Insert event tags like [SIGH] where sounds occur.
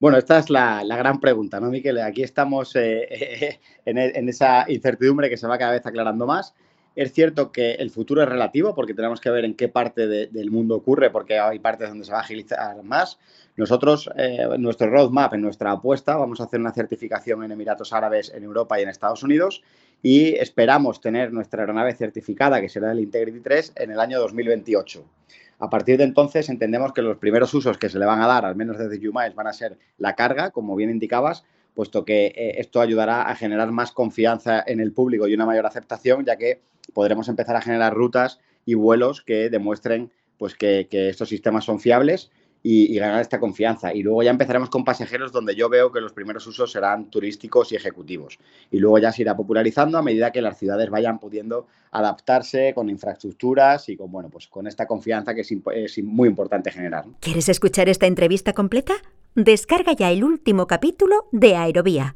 Bueno, esta es la, gran pregunta, ¿no, Miquel? Aquí estamos eh, [LAUGHS] en, esa incertidumbre que se va cada vez aclarando más. Es cierto que el futuro es relativo porque tenemos que ver en qué parte del mundo ocurre, porque hay partes donde se va a agilizar más. Nosotros, eh, en nuestro roadmap, en nuestra apuesta, vamos a hacer una certificación en Emiratos Árabes, en Europa y en Estados Unidos y esperamos tener nuestra aeronave certificada, que será el Integrity 3, en el año 2028. A partir de entonces entendemos que los primeros usos que se le van a dar, al menos desde UMILES, van a ser la carga, como bien indicabas, puesto que eh, esto ayudará a generar más confianza en el público y una mayor aceptación, ya que podremos empezar a generar rutas y vuelos que demuestren pues, que estos sistemas son fiables y, ganar esta confianza. Y luego ya empezaremos con pasajeros donde yo veo que los primeros usos serán turísticos y ejecutivos. Y luego ya se irá popularizando a medida que las ciudades vayan pudiendo adaptarse con infraestructuras y con, bueno, pues con esta confianza que es, muy importante generar. ¿Quieres escuchar esta entrevista completa? Descarga ya el último capítulo de Aerovía